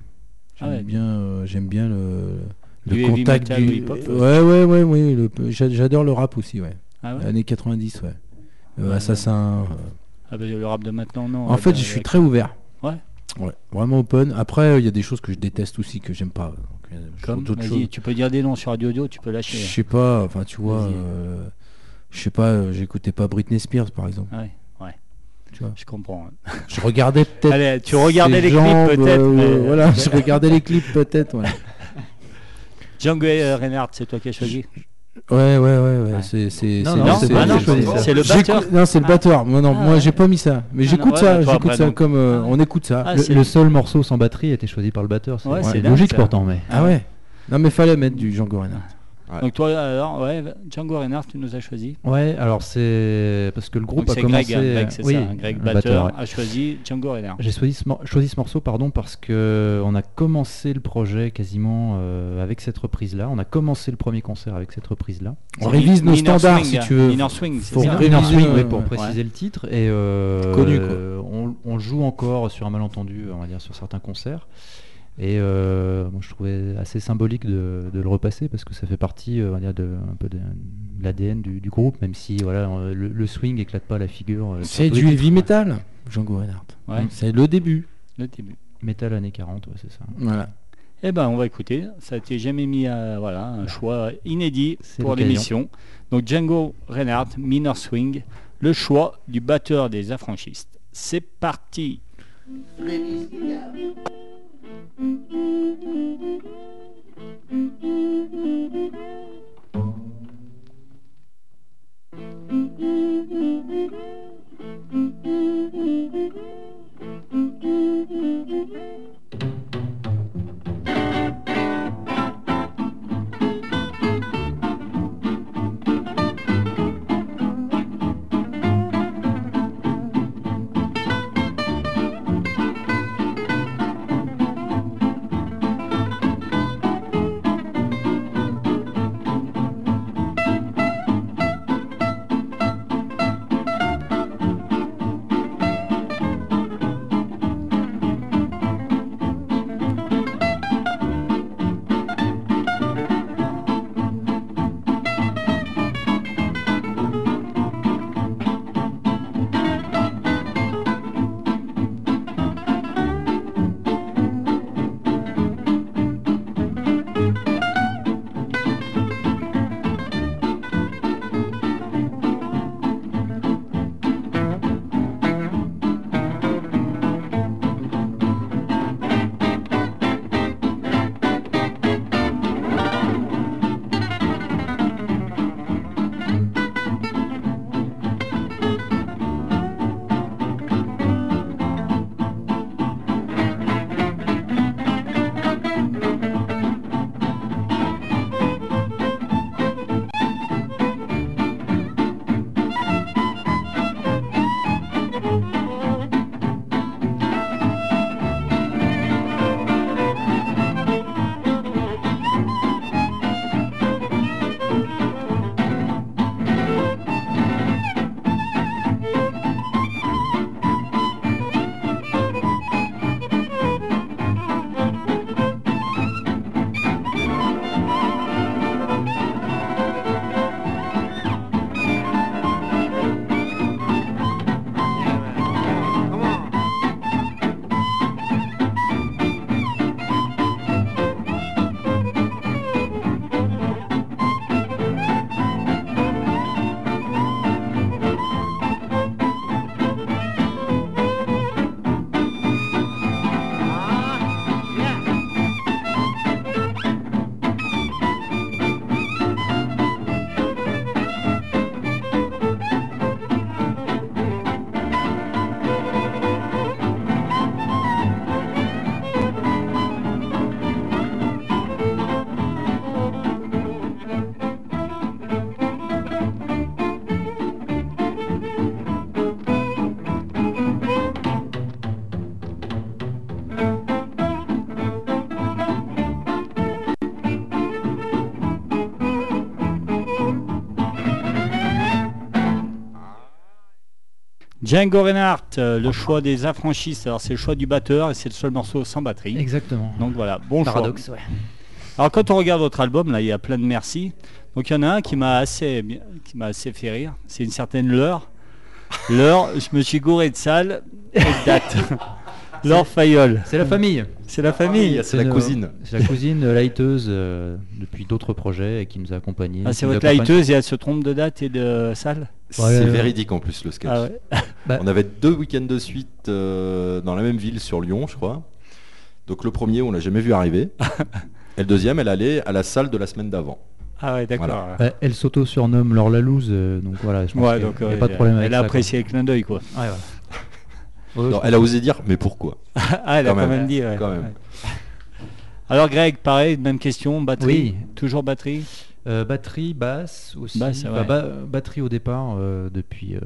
Ah ouais. bien, euh, j'aime bien le, contact du. hip-hop, ouais, ouais, ouais, ouais. J'adore le rap aussi, ouais. Ah ouais Années 90, ouais. Euh, Ouais, Assassin. euh. Ah bah, le rap de maintenant, non. En fait, bah, je suis très ouvert. Ouais. Ouais, vraiment open. Après, il y a des choses que je déteste aussi, que j'aime pas. Donc, euh, je Comme, tu peux dire des noms sur Radio Audio, tu peux Je lâcher. sais pas, enfin, tu vois. Euh, je sais pas, euh, j'écoutais pas Britney Spears, par exemple. Ouais, ouais, Tu vois. je comprends. Je regardais peut-être. Tu regardais les clips peut-être. euh, mais- Voilà, je regardais les clips peut-être. Ouais, Django euh, Reinhardt, c'est toi qui as choisi ouais, ouais, ouais. ouais, Ouais. C'est, c'est, Non, c'est- non, ah le batteur. Non, c'est le Ah. batteur. Moi, non, Ah, moi, ouais. j'ai pas mis ça. Mais j'écoute ça. j'écoute ça donc. comme euh, Ah. on écoute ça. Ah, Le, seul morceau sans batterie a été choisi par le batteur. C'est Ouais, logique ça. pourtant, mais. Ah ouais. Non, mais fallait mettre du Django Reinhardt. Ouais. Donc toi, alors, ouais, Django Reinhardt, tu nous as choisi. Ouais, alors c'est parce que le groupe Donc a commencé. Greg, hein, Greg, c'est oui, ça, hein, Greg batteur, a choisi Django Reinhardt. J'ai choisi choisi ce morceau pardon parce que on a commencé le projet quasiment euh, avec cette reprise là. On a commencé le premier concert avec cette reprise là. On révise nos Minor standards Swing, si tu veux. Minor Swing, c'est ça réviser, Swing, oui, pour ouais. préciser le titre et euh, Connu, quoi. euh, on, on joue encore sur un malentendu, on va dire sur certains concerts. Et euh, moi, je trouvais assez symbolique de, de le repasser parce que ça fait partie, euh, on va dire, de, un peu de, de l'ADN du, du groupe, même si voilà, le, le swing éclate pas la figure. euh, C'est du heavy metal, Django Reinhardt. Ouais, C'est le début. le début. Metal années 40, ouais, c'est ça. Voilà. Eh ben, on va écouter. Ça a été jamais mis à voilà un choix inédit pour l'émission. Donc Django Reinhardt, Minor Swing, le choix du batteur des affranchistes. C'est parti. Thank Django Reinhardt, euh, le choix des affranchistes. Alors c'est le choix du batteur et c'est le seul morceau sans batterie. Exactement. Donc voilà, bon choix. Paradoxe, ouais. Alors quand on regarde votre album, là il y a plein de merci. Donc il y en a un qui m'a assez, bien- qui m'a assez fait rire. C'est une certaine L'heure. L'heure, je me suis gouré de salle et de date. L'heure Fayol. C'est la famille. C'est la famille. C'est la une- cousine. C'est la cousine euh, laiteuse euh, depuis d'autres projets et qui nous a accompagnés. Ah, c'est votre laiteuse et elle se trompe de date et de salle C'est Ouais, ouais. véridique en plus le sketch. Ah ouais. Bah- On avait deux week-ends de suite euh, dans la même ville sur Lyon, je crois. Donc le premier, on l'a jamais vu arriver. et le deuxième, elle allait à la salle de la semaine d'avant. Ah ouais, d'accord. Voilà. Bah, elle s'auto-surnomme Laure Lalouse, euh, donc voilà, je pense Ouais, qu'il y a- donc il y a euh, pas de problème avec elle a apprécié le clin d'œil quoi. Ouais, voilà. Non, elle a osé dire, mais pourquoi? Ah, elle a Quand quand même. dit. ouais. Quand même. Ouais. Alors Greg, pareil, même question, batterie. Oui. Toujours batterie? Euh, batterie, basse aussi. Basse, ba- batterie au départ euh, depuis euh,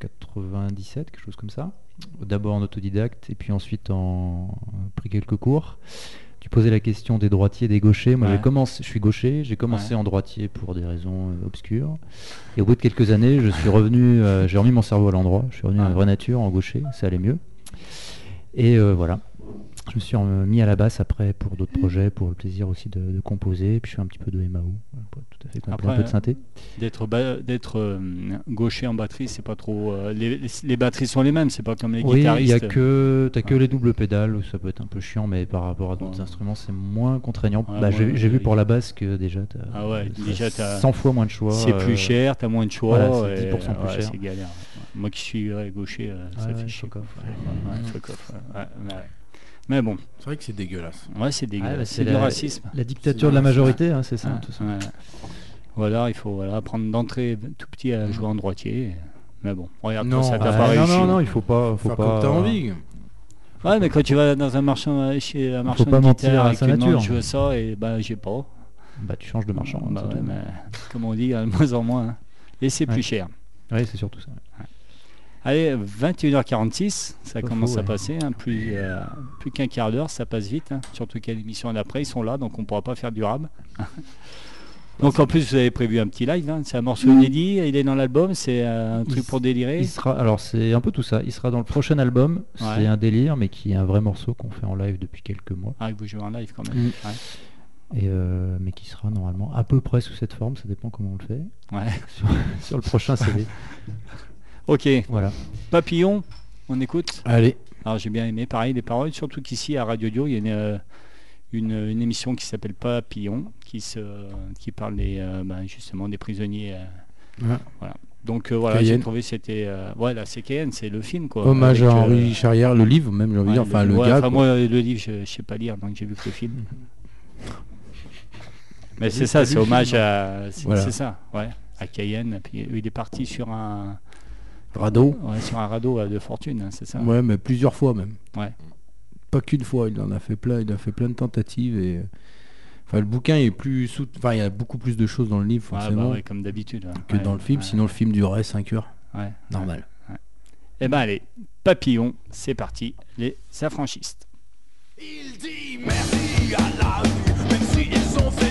97, quelque chose comme ça. D'abord en autodidacte et puis ensuite en pris quelques cours. Tu posais la question des droitiers, des gauchers. Moi, Ouais. j'ai commencé, je suis gaucher. J'ai commencé Ouais. en droitier pour des raisons euh, obscures. Et au bout de quelques années, je suis revenu. euh, j'ai remis mon cerveau à l'endroit. Je suis revenu à la vraie nature en gaucher. Ça allait mieux. Et euh, voilà. Je me suis mis à la basse après pour d'autres projets, pour le plaisir aussi de, de composer. Puis je fais un petit peu de MAO, voilà, pour être tout à fait complet, Après, un peu de synthé. D'être d'être euh, gaucher en batterie, c'est pas trop. euh, les, batteries sont les mêmes, c'est pas comme les Oui, il guitaristes. y a que t'as que Ouais. les doubles pédales, où ça peut être un peu chiant, mais par rapport à d'autres Ouais. instruments, c'est moins contraignant. Ouais, Bah, j'ai vu pour la basse que déjà t'as Ah ouais, t'as déjà, t'as- 100 fois moins de choix. C'est euh, plus cher, t'as moins de choix. voilà, c'est et, 10% plus cher. C'est galère. Moi qui suis gaucher, ça fait chier. fuck quoi. off, Mais bon, C'est vrai que c'est dégueulasse. ouais, c'est Ah, dégueulasse. bah, c'est du la, racisme. La dictature de la majorité, hein, c'est ça. Ouais, tout ça. ouais. Ou alors il faut voilà, apprendre d'entrée tout petit à jouer en droitier. Mais bon, regarde, Non, toi, ça t'a pas non, non, non, il faut pas, faut Faire pas. comme t'as envie. Ouais, mais quand tu vas dans un marchand euh, chez un marchand pas de mentir à et que sa nature. je veux ça et bah j'ai pas. Bah, tu changes de marchand. hein, Bah ouais, mais, comme on dit, il y a de moins en moins. hein. Et c'est Ouais. plus cher. Ouais, c'est surtout ça. Allez, 21h46, ça commence à ouais. passer, hein, plus, euh, plus qu'un quart d'heure, ça passe vite, hein. surtout qu'à l'émission d'après, ils sont là, donc on ne pourra pas faire durable. donc en plus, vous avez prévu un petit live, hein. c'est un morceau inédit, il est dans l'album, c'est euh, un Il truc pour délirer. Il sera, alors c'est un peu tout ça. Il sera dans le prochain album. Ouais. C'est un délire, mais qui est un vrai morceau qu'on fait en live depuis quelques mois. Ah, vous jouez en live quand même. Mm. Ouais. Et euh, mais qui sera normalement à peu près sous cette forme. Ça dépend comment on le fait. Ouais. Sur, sur le prochain CD. Ok, Voilà. Papillon, on écoute. Allez. Alors j'ai bien aimé, pareil, les paroles, surtout qu'ici à Radio Dio, il y a une, euh, une, une émission qui s'appelle Papillon, qui, se, qui parle des, euh, ben, justement des prisonniers. euh, Ouais. voilà. Donc euh, voilà, j'ai trouvé c'était... Euh, ouais, là c'est Cayenne, c'est le film quoi. Hommage avec, à euh, Henri Charrière, le livre même, j'ai envie de dire. Enfin, le ouais, gars. enfin, quoi. moi, le livre, je, je sais pas lire, donc j'ai vu que le film. Mais c'est ça, c'est hommage film, à... C'est Voilà. c'est ça, ouais, à Cayenne. Puis il est parti sur un, Radeau. ouais, sur un radeau de fortune, hein, c'est ça Ouais, mais plusieurs fois même. Ouais. Pas qu'une fois, il en a fait plein, il a fait plein de tentatives et enfin le bouquin est plus sous... enfin il y a beaucoup plus de choses dans le livre forcément bah ouais, comme d'habitude. ouais. que Ouais, dans le film, ouais, sinon le film durerait 5 heures, ouais. normal. Eh ben allez, papillon, c'est parti, les affranchistes. Il dit merci à la rue, même s'ils ont fait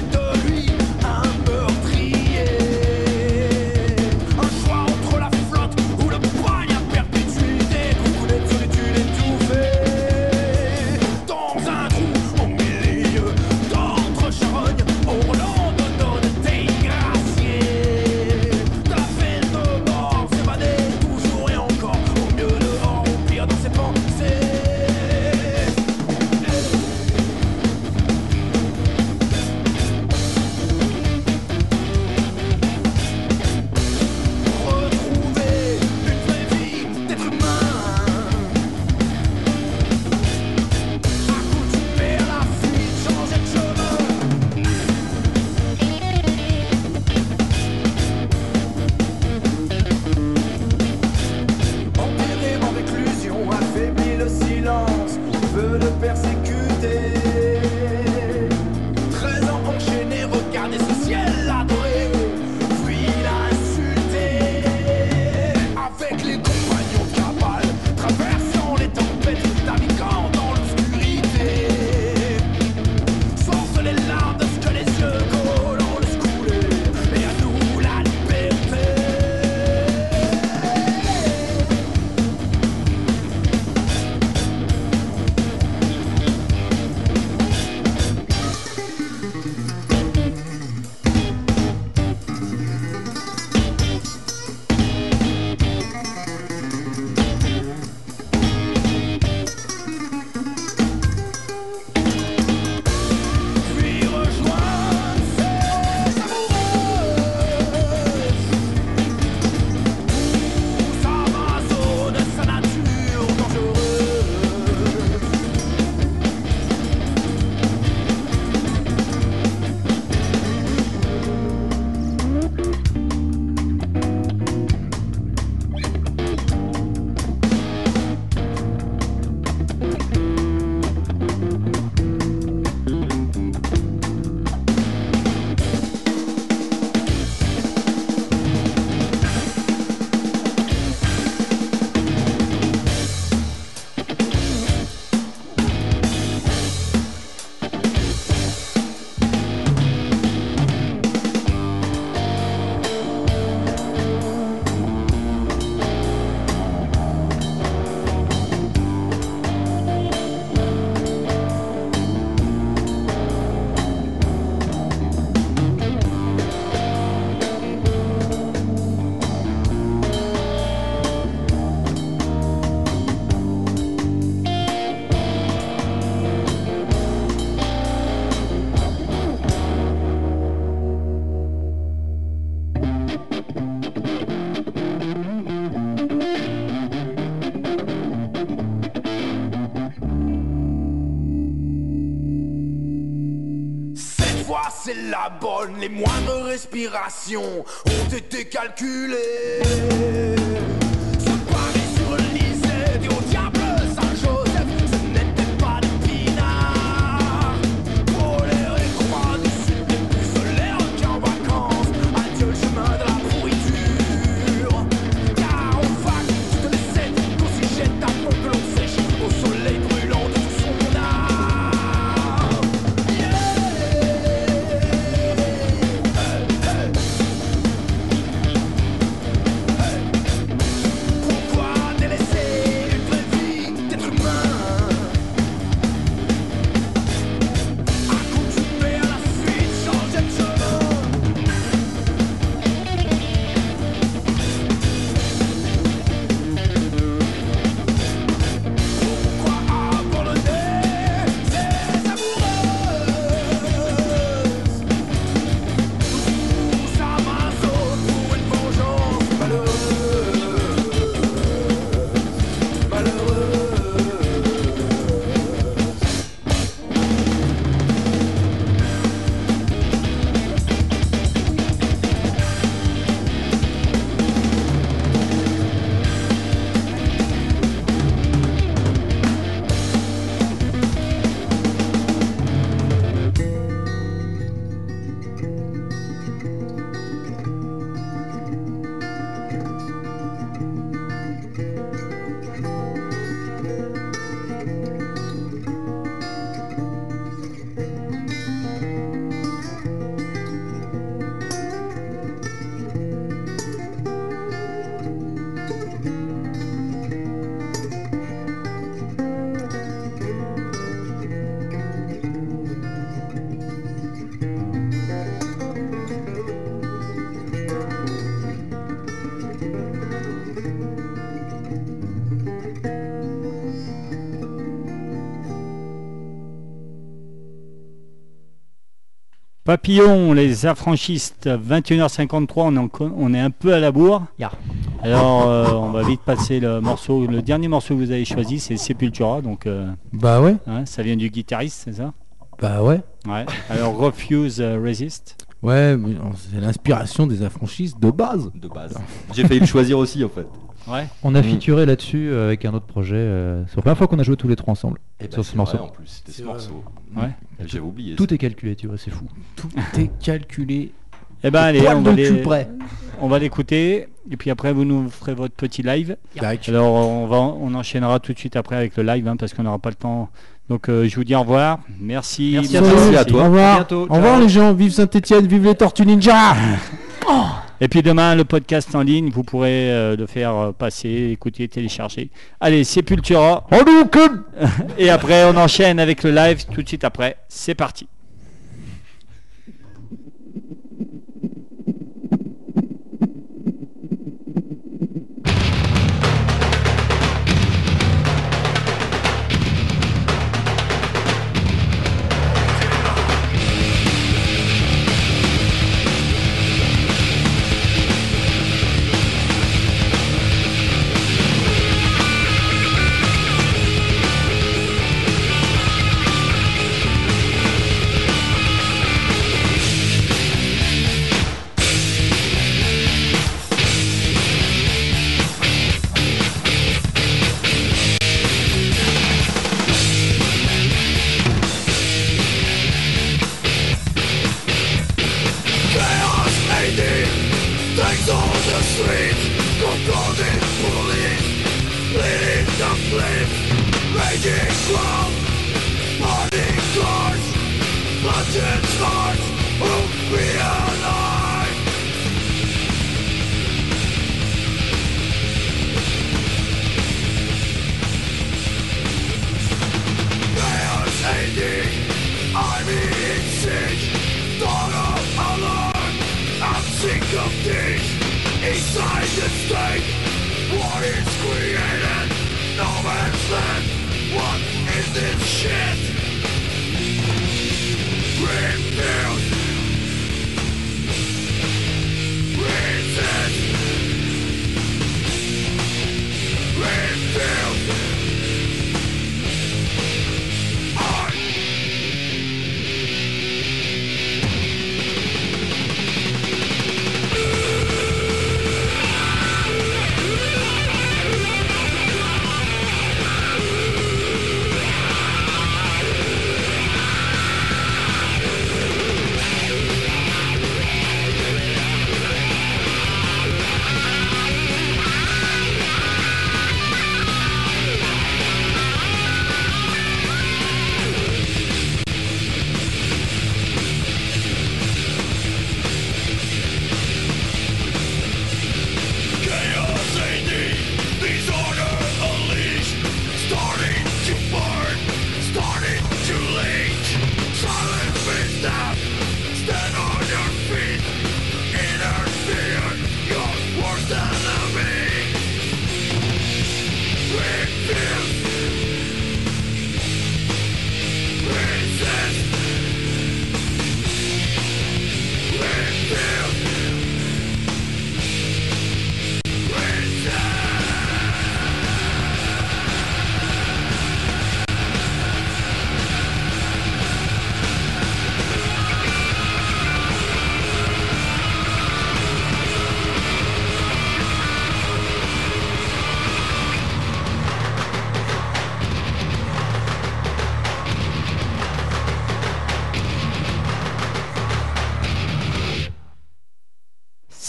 les moindres respirations ont été calculées. Papillon, les affranchistes, 21h53, on est, en on est un peu à la bourre. Ya. Alors, euh, on va vite passer le morceau. Le dernier morceau que vous avez choisi, c'est Sepultura, donc euh, Bah ouais, hein, ça vient du guitariste, c'est ça? Bah ouais. Ouais. Alors, Refuse euh, Resist. Ouais, mais c'est l'inspiration des affranchis de base. De base. J'ai failli le choisir aussi en fait. Ouais. On a Mm. featuré là-dessus euh, avec un autre projet. euh, c'est la première fois qu'on a joué tous les trois ensemble Et sur ce morceau. en plus, c'était ce C'est vrai. morceau. Ouais. J'avais oublié. Tout est calculé, tu vois, c'est fou. Tout est calculé. Eh ben, allez, on va, les- on l'écouter. Et puis après, vous nous ferez votre petit live. Alors, on, va, on enchaînera tout de suite après avec le live, hein, parce qu'on n'aura pas le temps. Donc, euh, je vous dis au revoir. Merci. Merci à Merci toi. Merci à toi. Au revoir. bientôt, Au revoir les gens. Vive Saint-Etienne, vive les Tortues Ninja. Et puis demain, le podcast en ligne, vous pourrez euh, le faire euh, passer, écouter, télécharger. Allez, Sepultura. Et après, on enchaîne avec le live tout de suite après. C'est parti.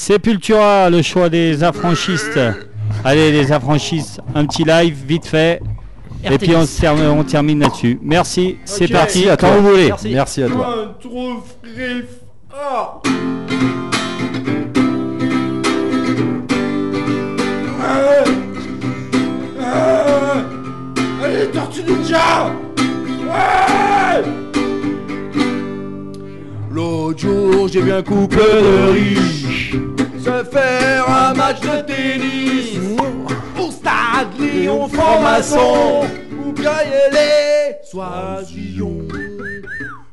Sepultura, le choix des affranchistes. Allez, les affranchistes, un petit live vite fait. Et puis on, se termine, on termine là-dessus. Merci, c'est parti, à quand toi. vous voulez. Merci. Merci à toi. Ah. Ah. Ah. Allez, Tortue Ninja Ouais L'autre jour, j'ai couple de riches se faire un match de tennis. Au stade Lyon franc-maçon. Ou bien les Soisillon.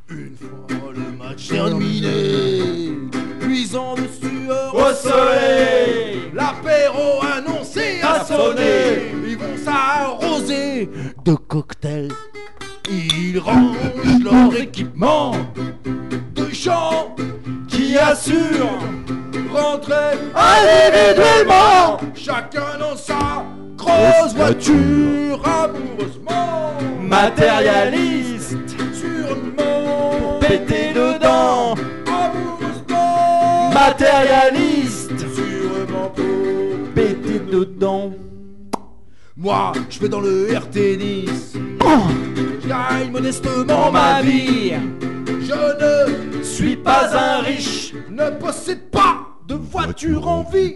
Une fois le match terminé, puisant de sueur au soleil, l'apéro annoncé a sonné. Ils vont s'arroser de cocktails. Ils rangent leur équipement. De chant qui assure rentrer individuellement, chacun dans sa grosse voiture amoureusement matérialiste, sûrement pété dedans, amoureusement matérialiste, sûrement pour péter dedans. Moi, je vais dans le air tennis. Je gagne modestement ma vie. Je ne suis pas un riche, ne possède pas de voiture en vie.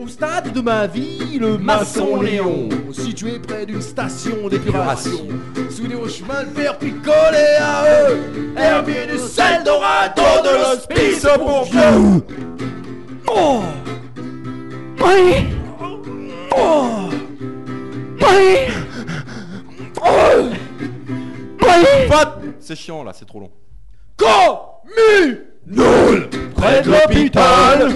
Au stade de ma vie, le maçon Léon, situé près d'une station d'épuration, sous les hauts chemins de fer picolés à eux, Herminus Eldorado de l'hospice pour vieux. Oh. Oui. Oh. Oui. Oh. Oui. C'est chiant là, c'est trop long. Communal Près de l'hôpital.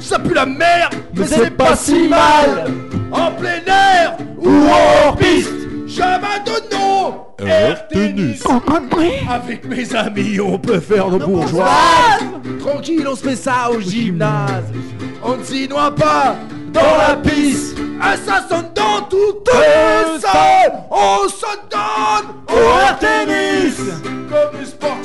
Ça pue la merde Mais c'est pas si mal. En plein air ou hors piste. J'abandonne Air tennis Avec mes amis. on peut faire nos bourgeois. Tranquille on se fait ça au gymnase. On ne s'y noie pas. Dans la piste. Et ça sonne dans toutes les salles. On se donne au air tennis Comme les sportifs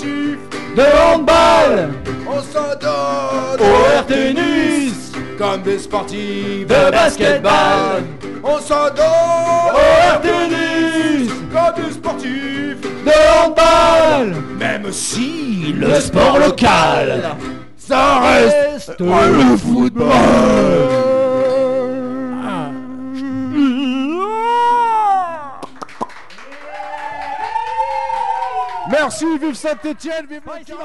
de handball. On s'en donne au air tennis. Comme des sportifs de basketball. On s'en donne au air tennis. Comme des sportifs de handball. Même si le sport local. Ça reste le football Merci, vive Saint-Etienne, vive le 42